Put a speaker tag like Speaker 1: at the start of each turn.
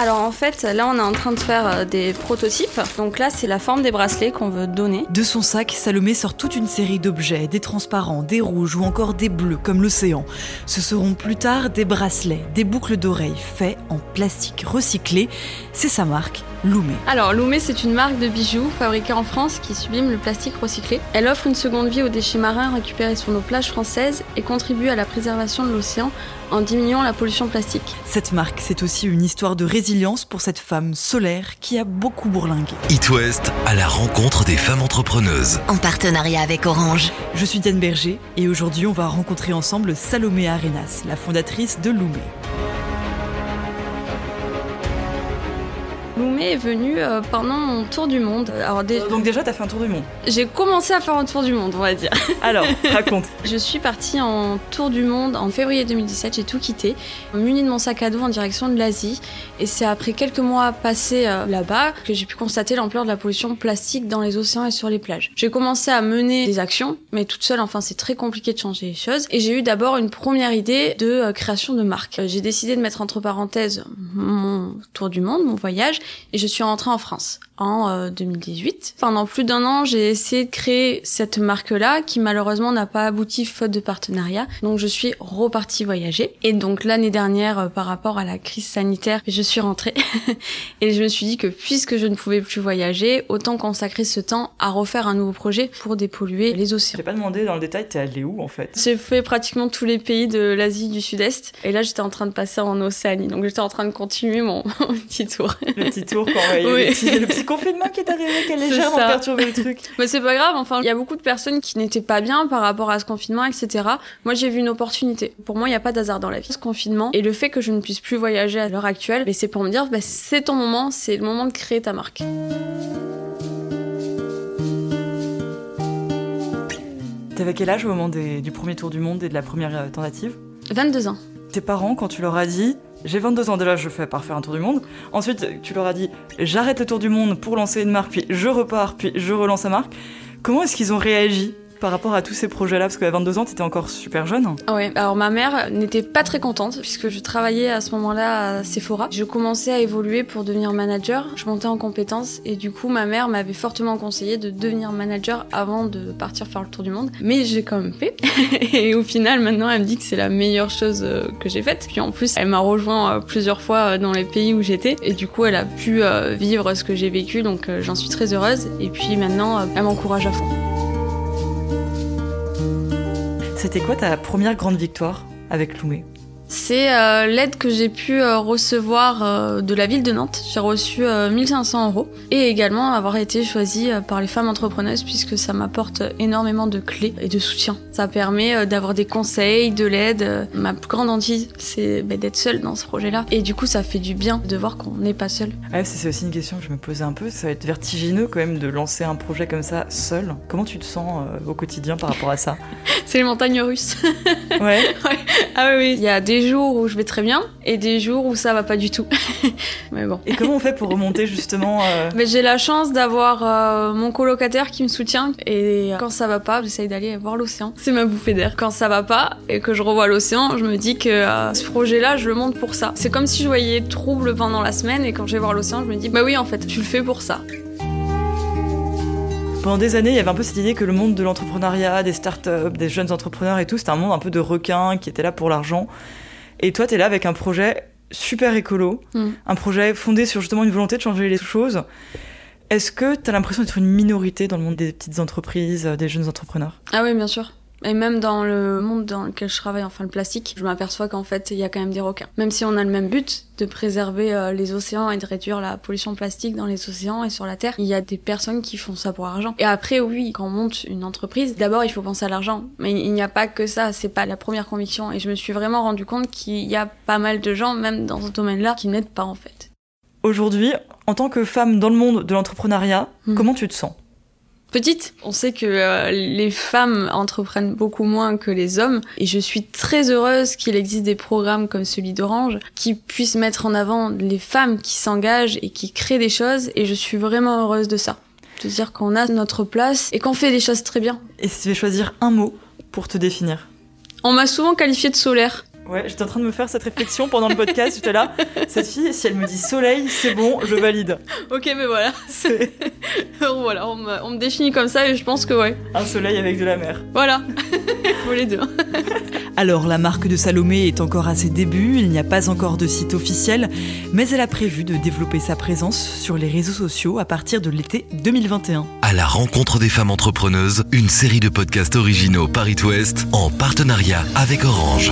Speaker 1: Alors en fait, là on est en train de faire euh, des prototypes. Donc là c'est la forme des bracelets qu'on veut donner.
Speaker 2: De son sac, Salomé sort toute une série d'objets, des transparents, des rouges ou encore des bleus comme l'océan. Ce seront plus tard des bracelets, des boucles d'oreilles faits en plastique recyclé. C'est sa marque, Loumé.
Speaker 1: Alors Loumé c'est une marque de bijoux fabriquée en France qui sublime le plastique recyclé. Elle offre une seconde vie aux déchets marins récupérés sur nos plages françaises et contribue à la préservation de l'océan en diminuant la pollution plastique.
Speaker 2: Cette marque, c'est aussi une histoire de résilience pour cette femme solaire qui a beaucoup bourlingué.
Speaker 3: It West à la rencontre des femmes entrepreneuses.
Speaker 4: En partenariat avec Orange.
Speaker 2: Je suis Diane Berger et aujourd'hui on va rencontrer ensemble Salomé Arenas, la fondatrice de Loumé.
Speaker 1: Loumé est venu euh, pendant mon tour du monde.
Speaker 2: Alors, Donc déjà, t'as fait un tour du monde
Speaker 1: J'ai commencé à faire un tour du monde, on va dire.
Speaker 2: Alors, raconte.
Speaker 1: je suis partie en tour du monde en février 2017, j'ai tout quitté, muni de mon sac à dos en direction de l'Asie. Et c'est après quelques mois passés euh, là-bas que j'ai pu constater l'ampleur de la pollution plastique dans les océans et sur les plages. J'ai commencé à mener des actions, mais toute seule, enfin c'est très compliqué de changer les choses. Et j'ai eu d'abord une première idée de euh, création de marque. J'ai décidé de mettre entre parenthèses mon tour du monde, mon voyage, et je suis rentrée en France en 2018. Euh, Pendant plus d'un an, j'ai essayé de créer cette marque-là qui malheureusement n'a pas abouti faute de partenariat. Donc je suis repartie voyager. Et donc l'année dernière, euh, par rapport à la crise sanitaire, je suis rentrée et je me suis dit que puisque je ne pouvais plus voyager, autant consacrer ce temps à refaire un nouveau projet pour dépolluer les océans.
Speaker 2: J'ai pas demandé dans le détail, t'es allée où en fait?
Speaker 1: J'ai fait pratiquement tous les pays de l'Asie du Sud-Est et là j'étais en train de passer en Océanie. Donc j'étais en train de continuer mon, petit tour.
Speaker 2: Le petit tour quand il y a le petit confinement qui est arrivé, qui a légèrement perturbé le truc.
Speaker 1: Mais c'est pas grave, enfin, il y a beaucoup de personnes qui n'étaient pas bien par rapport à ce confinement, etc. Moi, j'ai vu une opportunité. Pour moi, il n'y a pas d'hasard dans la vie. Ce confinement et le fait que je ne puisse plus voyager à l'heure actuelle, c'est pour me dire, bah, c'est ton moment, c'est le moment de créer ta marque.
Speaker 2: T'avais quel âge au moment du premier tour du monde et de la première euh, tentative?
Speaker 1: 22 ans.
Speaker 2: Tes parents, quand tu leur as dit j'ai 22 ans déjà, je fais par faire un tour du monde. Ensuite, tu leur as dit j'arrête le tour du monde pour lancer une marque, puis je repars, puis je relance la marque. Comment est-ce qu'ils ont réagi? Par rapport à tous ces projets-là Parce qu'à 22 ans, tu étais encore super jeune.
Speaker 1: Ah alors ma mère n'était pas très contente puisque je travaillais à ce moment-là à Sephora. Je commençais à évoluer pour devenir manager, je montais en compétences et du coup ma mère m'avait fortement conseillé de devenir manager avant de partir faire le tour du monde. Mais j'ai quand même fait et au final maintenant elle me dit que c'est la meilleure chose euh, que j'ai faite. Puis en plus elle m'a rejoint euh, plusieurs fois euh, dans les pays où j'étais et du coup elle a pu vivre ce que j'ai vécu donc j'en suis très heureuse et puis maintenant elle m'encourage à fond.
Speaker 2: C'était quoi ta première grande victoire avec Loumé?
Speaker 1: C'est euh, l'aide que j'ai pu euh, recevoir euh, de la ville de Nantes. J'ai reçu 1500 euros et également avoir été choisie par les femmes entrepreneuses puisque ça m'apporte énormément de clés et de soutien. Ça permet d'avoir des conseils, de l'aide. Ma plus grande hantise, c'est bah, d'être seule dans ce projet-là. Et du coup, ça fait du bien de voir qu'on n'est pas seul.
Speaker 2: Ouais, c'est aussi une question que je me posais un peu. Ça va être vertigineux quand même de lancer un projet comme ça seul. Comment tu te sens au quotidien par rapport à ça?
Speaker 1: C'est les montagnes russes.
Speaker 2: ouais. ouais.
Speaker 1: Ah oui, oui. Il y a des des jours où je vais très bien et des jours où ça va pas du tout. Mais bon.
Speaker 2: Et comment on fait pour remonter justement euh
Speaker 1: Mais j'ai la chance d'avoir euh, mon colocataire qui me soutient et quand ça va pas, j'essaye d'aller voir l'océan. C'est ma bouffée d'air. Quand ça va pas et que je revois l'océan, je me dis que euh, ce projet-là, je le monte pour ça. C'est comme si je voyais trouble pendant la semaine et quand je vais voir l'océan, je me dis bah oui, en fait, tu le fais pour ça.
Speaker 2: Pendant des années, il y avait un peu cette idée que le monde de l'entrepreneuriat, des startups, des jeunes entrepreneurs et tout, c'était un monde un peu de requins qui était là pour l'argent. Et toi, tu es là avec un projet super écolo, mm. un projet fondé sur justement une volonté de changer les choses. Est-ce que tu as l'impression d'être une minorité dans le monde des petites entreprises, des jeunes entrepreneurs?
Speaker 1: Ah oui, bien sûr. Et même dans le monde dans lequel je travaille, enfin le plastique, je m'aperçois qu'en fait, il y a quand même des requins. Même si on a le même but de préserver euh, les océans et de réduire la pollution plastique dans les océans et sur la Terre, il y a des personnes qui font ça pour argent. Et après, oui, quand on monte une entreprise, d'abord, il faut penser à l'argent. Mais il n'y a pas que ça, c'est pas la première conviction. Et je me suis vraiment rendu compte qu'il y a pas mal de gens, même dans ce domaine-là, qui n'aident pas en fait.
Speaker 2: Aujourd'hui, en tant que femme dans le monde de l'entrepreneuriat, hmm. comment tu te sens?
Speaker 1: Petite, on sait que euh, les femmes entreprennent beaucoup moins que les hommes et je suis très heureuse qu'il existe des programmes comme celui d'Orange qui puissent mettre en avant les femmes qui s'engagent et qui créent des choses et je suis vraiment heureuse de ça. De dire qu'on a notre place et qu'on fait des choses très bien.
Speaker 2: Et si tu veux choisir un mot pour te définir?
Speaker 1: On m'a souvent qualifiée de solaire.
Speaker 2: Ouais, j'étais en train de me faire cette réflexion pendant le podcast. J'étais là, cette fille, si elle me dit soleil, c'est bon, je valide.
Speaker 1: Ok, mais voilà. voilà, on me, on me, définit comme ça et je pense que ouais.
Speaker 2: Un soleil avec de la mer.
Speaker 1: Voilà, pour les deux.
Speaker 5: Alors, la marque de Salomé est encore à ses débuts, il n'y a pas encore de site officiel, mais elle a prévu de développer sa présence sur les réseaux sociaux à partir de l'été 2021.
Speaker 3: À la rencontre des femmes entrepreneuses, une série de podcasts originaux Paris Ouest en partenariat avec Orange.